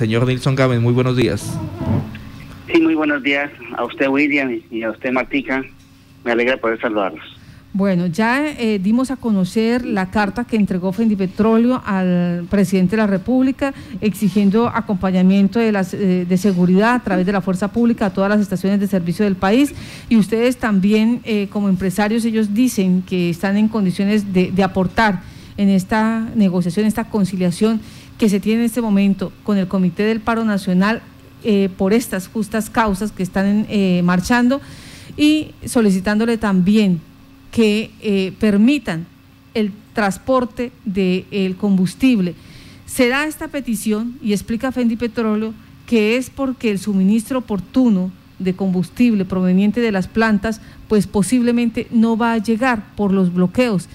señor Nilson Gámez, muy buenos días. Sí, muy buenos días a usted, William, y a usted, Martica. Me alegra poder saludarlos. Bueno, ya eh, dimos a conocer la carta que entregó Petróleo al presidente de la República exigiendo acompañamiento de, las, eh, de seguridad a través de la fuerza pública a todas las estaciones de servicio del país y ustedes también eh, como empresarios ellos dicen que están en condiciones de, de aportar en esta negociación, esta conciliación que se tiene en este momento con el Comité del Paro Nacional por estas justas causas que están marchando y solicitándole también que eh, permitan el transporte del combustible. Se da esta petición y explica Fendi Petróleo que es porque el suministro oportuno de combustible proveniente de las plantas, pues posiblemente no va a llegar por los bloqueos.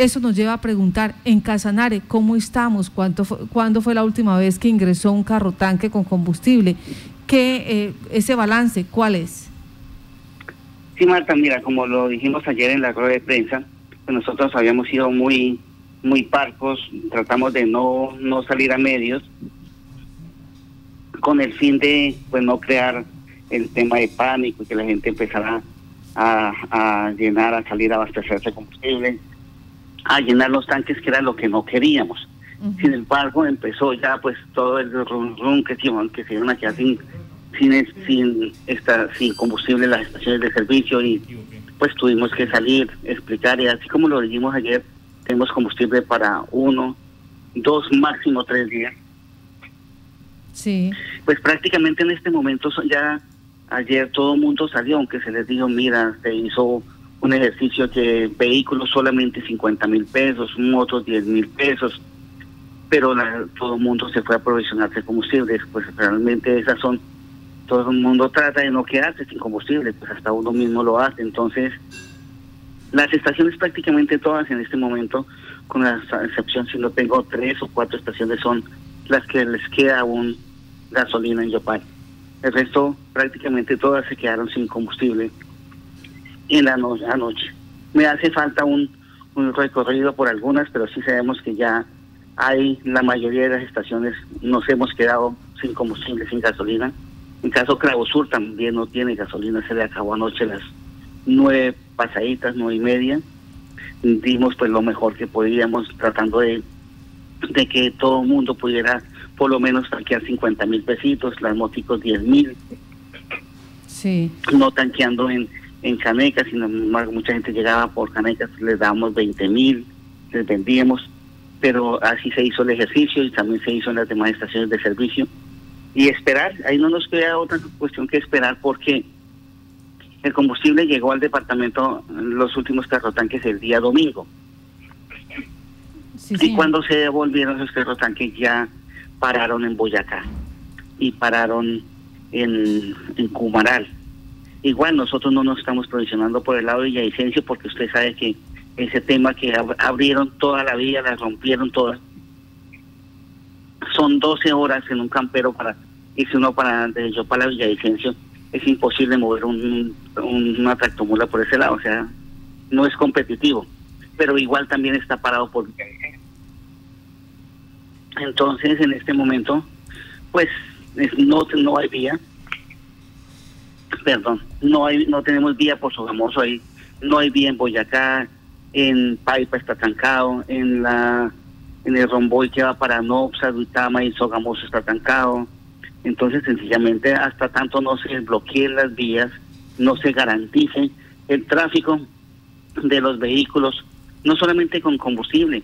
Eso nos lleva a preguntar en Casanare cómo estamos, cuánto cuándo fue la última vez que ingresó un carro tanque con combustible, ¿Qué, eh, ese balance, ¿cuál es? Sí, Marta, mira, como lo dijimos ayer en la rueda de prensa, pues nosotros habíamos sido muy muy parcos, tratamos de no, no salir a medios con el fin de pues no crear el tema de pánico y que la gente empezara a, a llenar, a salir a abastecerse de combustible, a llenar los tanques, que era lo que no queríamos. Sin embargo, empezó ya pues todo el rum, rum que, que se iban a quedar sin, sin, sin, estar, sin combustible las estaciones de servicio y pues tuvimos que salir, explicar y así como lo dijimos ayer, tenemos combustible para uno, dos, máximo tres días. Sí. Pues prácticamente en este momento ya ayer todo el mundo salió, aunque se les dijo, mira, se hizo un ejercicio que vehículos solamente 50 mil pesos, motos 10 mil pesos, pero todo el mundo se fue a aprovisionarse combustible, pues realmente esas son todo el mundo trata de no quedarse sin combustible, pues hasta uno mismo lo hace. Entonces, las estaciones prácticamente todas en este momento, con la excepción si no tengo tres o cuatro estaciones, son las que les queda aún gasolina en Yopal. El resto, prácticamente todas se quedaron sin combustible en la noche. Me hace falta un, un recorrido por algunas, pero sí sabemos que ya hay la mayoría de las estaciones, nos hemos quedado sin combustible, sin gasolina. En caso Cravo Sur también no tiene gasolina, se le acabó anoche las nueve pasaditas, nueve y media. Dimos pues lo mejor que podíamos tratando de, de que todo el mundo pudiera por lo menos tanquear 50 mil pesitos, las moticos 10 mil. Sí. No tanqueando en, en canecas, sino mucha gente llegaba por canecas, les dábamos 20 mil, les vendíamos, pero así se hizo el ejercicio y también se hizo en las demás estaciones de servicio y esperar. Ahí no nos queda otra cuestión que esperar porque el combustible llegó al departamento los últimos carrotanques el día domingo. y cuando se devolvieron esos carrotanques ya pararon en Boyacá y pararon en, en Cumaral. Igual nosotros no nos estamos provisionando por el lado de Villavicencio porque usted sabe que ese tema que abrieron toda la vía, la rompieron todas, son 12 horas en un campero para irse uno para de yo para Villavicencio. Es imposible mover un, un, una tractomula por ese lado, o sea, no es competitivo. Pero igual también está parado por Entonces, en este momento, pues no, no hay vía. Perdón, no hay no tenemos vía por Sogamoso ahí, no hay vía en Boyacá, en Paipa está trancado, en la en el romboy que va para Nopsa, Duitama y Sogamoso está trancado. Entonces, sencillamente, hasta tanto no se bloqueen las vías, no se garantice el tráfico de los vehículos, no solamente con combustible,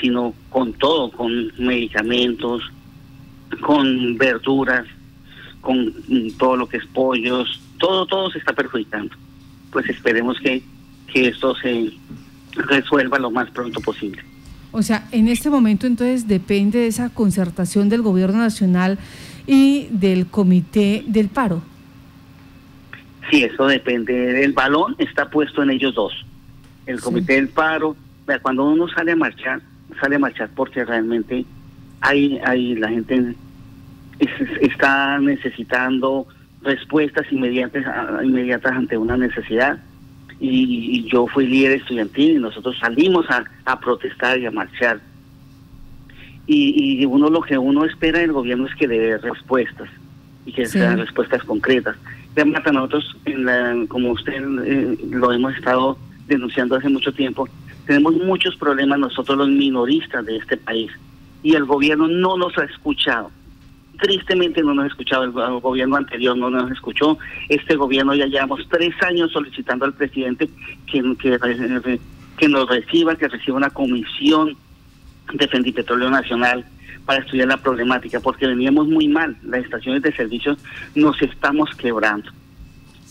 sino con todo, con medicamentos, con verduras, con todo lo que es pollos, todo, todo se está perjudicando. Pues esperemos que, que esto se resuelva lo más pronto posible. O sea, en este momento entonces depende de esa concertación del gobierno nacional y del comité del paro. Sí, eso depende. El balón está puesto en ellos dos. El comité del paro, cuando uno sale a marchar, sale a marchar porque realmente hay, hay la gente está necesitando respuestas inmediatas, inmediatas ante una necesidad y, yo fui líder estudiantil y nosotros salimos a, protestar y a marchar. y, uno lo que uno espera del gobierno es que dé respuestas y que sean respuestas concretas. Marta, nosotros, en la, como usted eh, lo hemos estado denunciando hace mucho tiempo, tenemos muchos problemas nosotros los minoristas de este país y el gobierno no nos ha escuchado. Tristemente no nos ha escuchado, el, gobierno anterior no nos escuchó. Este gobierno ya llevamos tres años solicitando al presidente que, que, que nos reciba, que reciba una comisión de Petróleo Nacional para estudiar la problemática, porque veníamos muy mal, las estaciones de servicio nos estamos quebrando.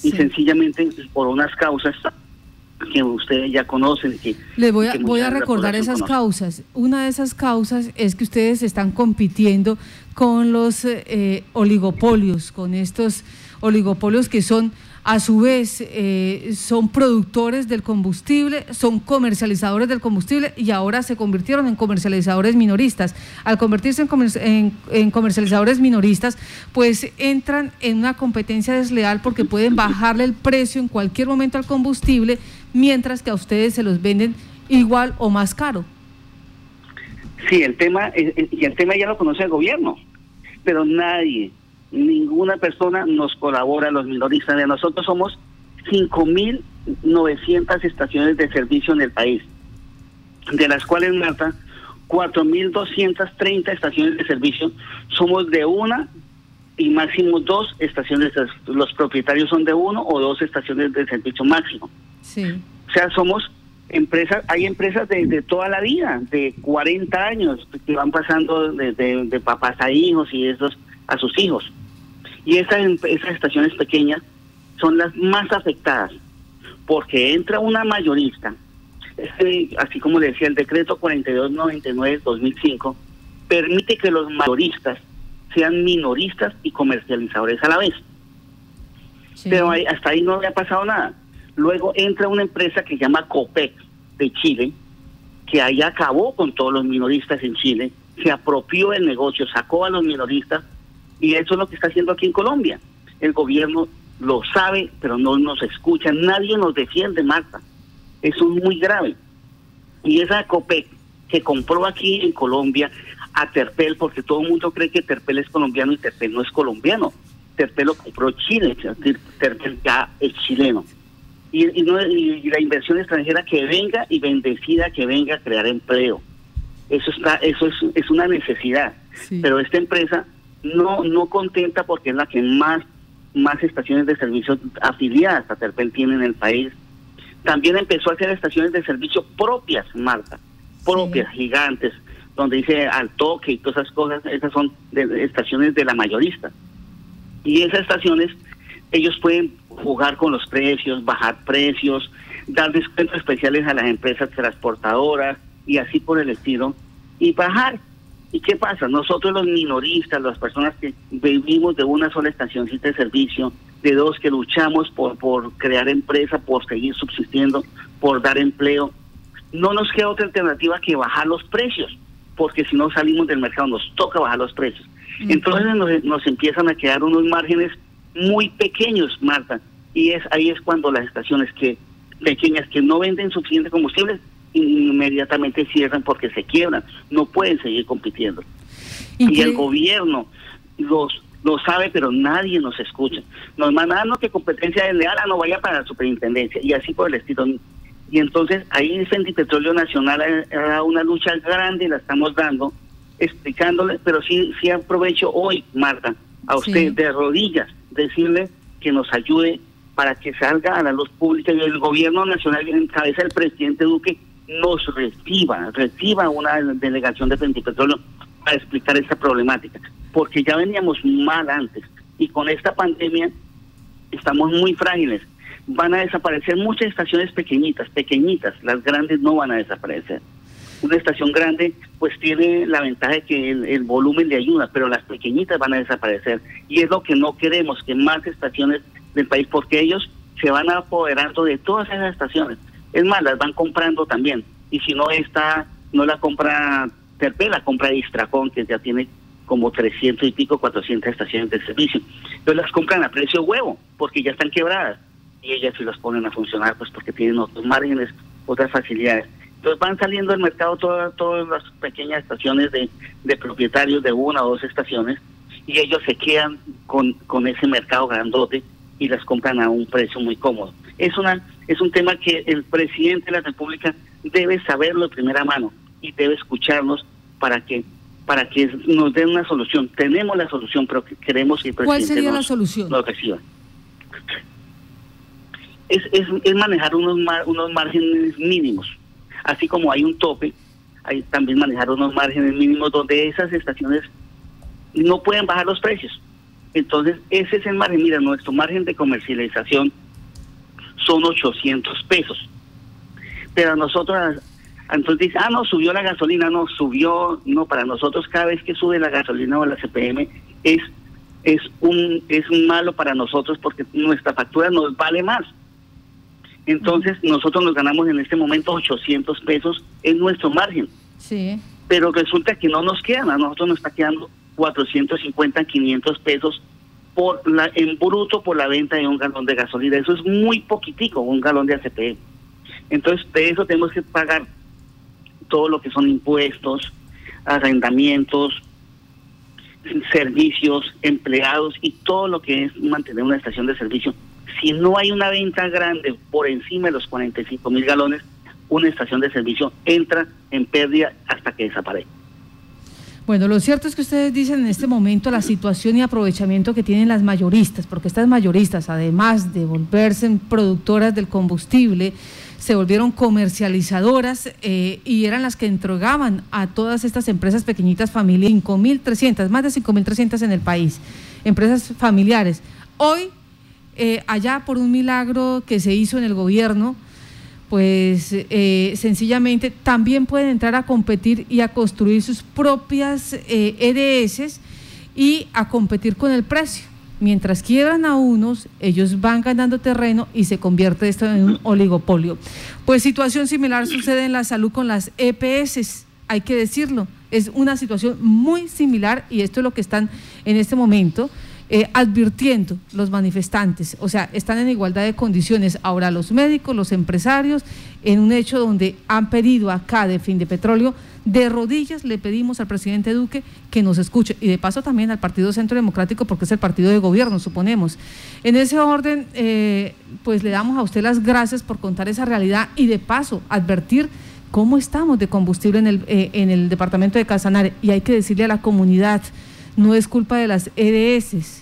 Y sencillamente por unas causas que ustedes ya conocen. Que, Les voy a, voy a recordar esas causas. Una de esas causas es que ustedes están compitiendo con los eh, oligopolios, con estos oligopolios que son a su vez eh, son productores del combustible, son comercializadores del combustible y ahora se convirtieron en comercializadores minoristas. Al convertirse en, comercializadores minoristas, pues entran en una competencia desleal porque pueden bajarle el precio en cualquier momento al combustible, mientras que a ustedes se los venden igual o más caro. Sí, el tema, y el tema ya lo conoce el gobierno, pero nadie, ninguna persona nos colabora, los minoristas. Nosotros somos 5.900 estaciones de servicio en el país, de las cuales, Marta, 4.230 estaciones de servicio somos de una y máximo dos estaciones, los propietarios son de uno o dos estaciones de servicio máximo. Sí. O sea, somos empresas, hay empresas de, toda la vida, de 40 años, que van pasando de, de papás a hijos y esos a sus hijos. Y esas, esas estaciones pequeñas son las más afectadas, porque entra una mayorista, este, así como le decía el decreto 4299-2005, permite que los mayoristas sean minoristas y comercializadores a la vez. Pero hasta ahí no había pasado nada. Luego entra una empresa que se llama COPEC de Chile, que ahí acabó con todos los minoristas en Chile, se apropió el negocio, sacó a los minoristas y eso es lo que está haciendo aquí en Colombia. El gobierno lo sabe, pero no nos escucha. Nadie nos defiende, Marta. Eso es muy grave. Y esa COPEC que compró aquí en Colombia a Terpel, porque todo el mundo cree que Terpel es colombiano y Terpel no es colombiano. Terpel lo compró Chile, Terpel ya es chileno. Y, la inversión extranjera que venga y bendecida que venga a crear empleo. Eso está, eso es, es una necesidad. Pero esta empresa no no contenta porque es la que más más estaciones de servicio afiliadas a Terpel tiene en el país. También empezó a hacer estaciones de servicio propias, Marta, propias, gigantes, donde dice al toque y todas esas cosas, esas son estaciones de la mayorista. Y esas estaciones, ellos pueden jugar con los precios, bajar precios, dar descuentos especiales a las empresas transportadoras y así por el estilo, y bajar ¿Y qué pasa? Nosotros los minoristas, las personas que vivimos de una sola estacioncita de servicio, de dos que luchamos por, por crear empresa, por seguir subsistiendo, por dar empleo, no nos queda otra alternativa que bajar los precios, porque si no salimos del mercado nos toca bajar los precios. Entonces nos, nos empiezan a quedar unos márgenes muy pequeños, Marta, y es ahí es cuando las estaciones que pequeñas que no venden suficiente combustible inmediatamente cierran porque se quiebran, no pueden seguir compitiendo. Y, el gobierno los lo sabe, pero nadie nos escucha. Nos mandan que competencia desleal, ah, no vaya para la superintendencia, y así por el estilo. Y entonces ahí Petróleo Nacional era una lucha grande, la estamos dando, explicándole, pero sí, sí aprovecho hoy, Marta, a usted de rodillas, decirle que nos ayude para que salga a la luz pública y el gobierno nacional en cabeza del presidente Duque nos reciba, reciba una delegación de Petróleo para explicar esta problemática, porque ya veníamos mal antes y con esta pandemia estamos muy frágiles. Van a desaparecer muchas estaciones pequeñitas, pequeñitas, las grandes no van a desaparecer. Una estación grande pues tiene la ventaja de que el, volumen de ayuda, pero las pequeñitas van a desaparecer y es lo que no queremos, que más estaciones del país, porque ellos se van apoderando de todas esas estaciones es más, las van comprando también. Y si no está, no la compra Terpel, la compra Distracón, que ya tiene como 300 y pico, 400 estaciones de servicio. Entonces las compran a precio huevo, porque ya están quebradas. Y ellas se las ponen a funcionar, pues porque tienen otros márgenes, otras facilidades. Entonces van saliendo al mercado todas, todas las pequeñas estaciones de, de propietarios de una o dos estaciones y ellos se quedan con, con ese mercado grandote y las compran a un precio muy cómodo. Es una es un tema que el presidente de la República debe saberlo de primera mano y debe escucharnos para que para que nos den una solución. Tenemos la solución, pero queremos que el presidente ¿Cuál sería nos, la solución? nos reciba. Es, es, es manejar unos mar- unos márgenes mínimos, así como hay un tope, hay también manejar unos márgenes mínimos donde esas estaciones no pueden bajar los precios. Entonces, ese es el margen. Mira, nuestro margen de comercialización son 800 pesos. Pero nosotros, entonces dice, ah, no, subió la gasolina, no, subió, no, para nosotros cada vez que sube la gasolina o la CPM es, es, un, es malo para nosotros porque nuestra factura nos vale más. Entonces, nosotros nos ganamos en este momento 800 pesos en nuestro margen Sí. pero resulta que no nos quedan, a nosotros nos está quedando 450, 500 pesos por la, en bruto por la venta de un galón de gasolina. Eso es muy poquitico, un galón de ACP. Entonces, de eso tenemos que pagar todo lo que son impuestos, arrendamientos, servicios, empleados y todo lo que es mantener una estación de servicio. Si no hay una venta grande por encima de los 45 mil galones, una estación de servicio entra en pérdida hasta que desaparezca. Bueno, lo cierto es que ustedes dicen en este momento la situación y aprovechamiento que tienen las mayoristas, porque estas mayoristas, además de volverse productoras del combustible, se volvieron comercializadoras eh, y eran las que entregaban a todas estas empresas pequeñitas familiares, 5.300, más de 5.300 en el país, empresas familiares. Hoy, eh, allá por un milagro que se hizo en el gobierno, pues eh, sencillamente también pueden entrar a competir y a construir sus propias eh, EDS y a competir con el precio. Mientras quiebran a unos, ellos van ganando terreno y se convierte esto en un oligopolio. Pues situación similar sucede en la salud con las EPS, hay que decirlo. Es una situación muy similar y esto es lo que están en este momento eh, advirtiendo los manifestantes, o sea, están en igualdad de condiciones ahora los médicos, los empresarios, en un hecho donde han pedido acá de fin de petróleo, de rodillas le pedimos al presidente Duque que nos escuche y de paso también al Partido Centro Democrático porque es el partido de gobierno, suponemos. En ese orden, eh, pues le damos a usted las gracias por contar esa realidad y de paso advertir cómo estamos de combustible en el, eh, en el departamento de Casanare y hay que decirle a la comunidad, no es culpa de las EDS.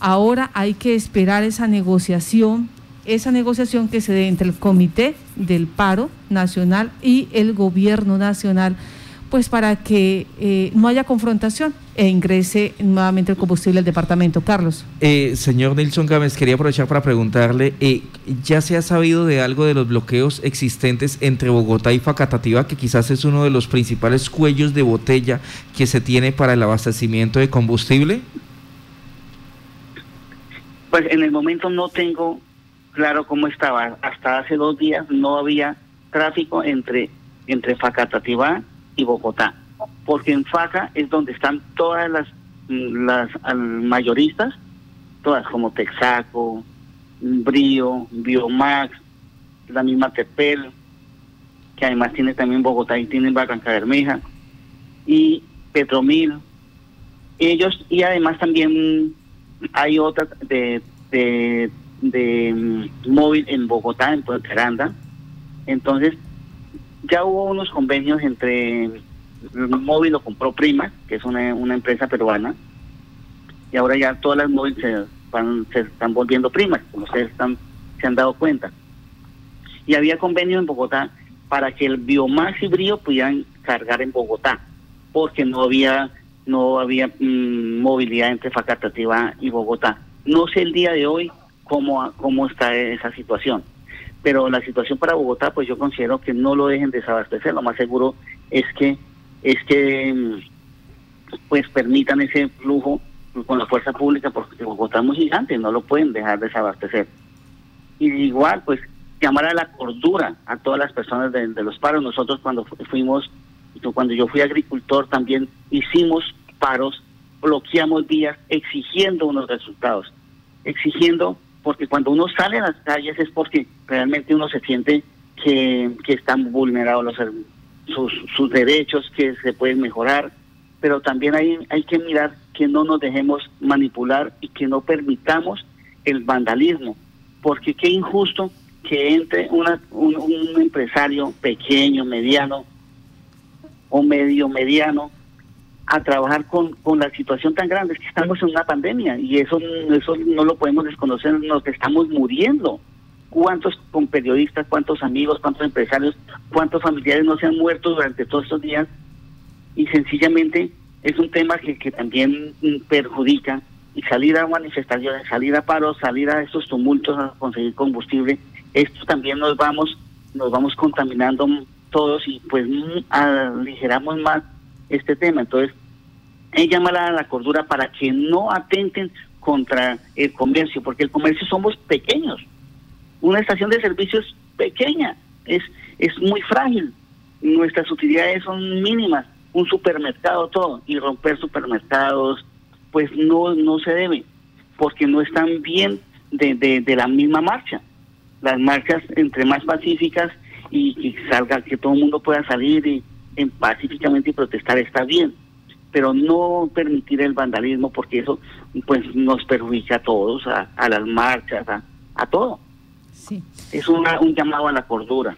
Ahora hay que esperar esa negociación, esa negociación que se dé entre el Comité del Paro Nacional y el Gobierno Nacional, pues para que eh, no haya confrontación e ingrese nuevamente el combustible al departamento. Carlos. Eh, señor Nilson Gámez, quería aprovechar para preguntarle, eh, ¿ya se ha sabido de algo de los bloqueos existentes entre Bogotá y Facatativá, que quizás es uno de los principales cuellos de botella que se tiene para el abastecimiento de combustible? Pues en el momento no tengo claro cómo estaba. Hasta hace dos días no había tráfico entre, entre Facatativá y Bogotá. Porque en Faca es donde están todas las, las al- mayoristas, todas como Texaco, Brío, Biomax, la misma Tepel, que además tiene también Bogotá y tiene Barranca Bermeja, y Petromil. Ellos, y además también hay otras de, de, de mm, móvil en Bogotá, en Puerto Aranda. Entonces, ya hubo unos convenios entre móvil lo compró Prima, que es una, una empresa peruana, y ahora ya todas las móviles se, van, se están volviendo primas, como ustedes están, se han dado cuenta. Y había convenio en Bogotá para que el Biomax y Brío pudieran cargar en Bogotá, porque no había no había mm, movilidad entre Facatativá y Bogotá. No sé el día de hoy cómo, cómo está esa situación, pero la situación para Bogotá, pues yo considero que no lo dejen desabastecer. Lo más seguro es que es que mm, pues permitan ese flujo con la fuerza pública, porque Bogotá es muy gigante, no lo pueden dejar desabastecer. Y igual, pues llamar a la cordura a todas las personas de, los paros. Nosotros cuando fu- fuimos cuando yo fui agricultor también hicimos paros, bloqueamos vías exigiendo unos resultados, exigiendo, porque cuando uno sale a las calles es porque realmente uno se siente que, están vulnerados sus, derechos, que se pueden mejorar, pero también hay, hay que mirar que no nos dejemos manipular y que no permitamos el vandalismo, porque qué injusto que entre una, un, un empresario pequeño, mediano o medio mediano a trabajar con, con la situación tan grande. Es que estamos en una pandemia y eso, eso no lo podemos desconocer, nos estamos muriendo. ¿Cuántos con periodistas, cuántos amigos, cuántos empresarios, cuántos familiares no se han muerto durante todos estos días? Y sencillamente es un tema que, que también perjudica y salir a manifestaciones, salir a paros, salir a estos tumultos a conseguir combustible, esto también nos vamos, nos vamos contaminando todos y pues aligeramos más este tema. Entonces, él llama a la cordura para que no atenten contra el comercio, porque el comercio somos pequeños. Una estación de servicios pequeña, es, es muy frágil. Nuestras utilidades son mínimas. Un supermercado, todo. Y romper supermercados, pues no, no se debe, porque no están bien de, de, de la misma marcha. Las marchas entre más pacíficas y que salga, que todo el mundo pueda salir y, en pacíficamente y protestar está bien, pero no permitir el vandalismo porque eso pues nos perjudica a todos, a, las marchas, a, a todo. Sí. Es una, un llamado a la cordura.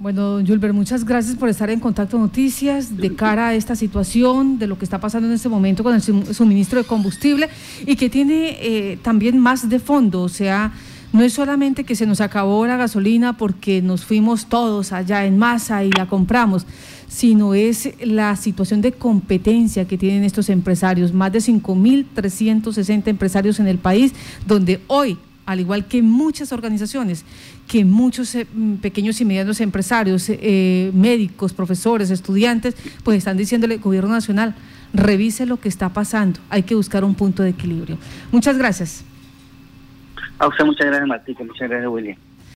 Bueno, Julber, muchas gracias por estar en Contacto Noticias de cara a esta situación, de lo que está pasando en este momento con el suministro de combustible y que tiene eh, también más de fondo, o sea, no es solamente que se nos acabó la gasolina porque nos fuimos todos allá en masa y la compramos, sino es la situación de competencia que tienen estos empresarios, más de 5.360 empresarios en el país, donde hoy al igual que muchas organizaciones, que muchos eh, pequeños y medianos empresarios, eh, médicos, profesores, estudiantes, pues están diciéndole, gobierno nacional, revise lo que está pasando, hay que buscar un punto de equilibrio. Muchas gracias. A usted muchas gracias, Martín, muchas gracias, William.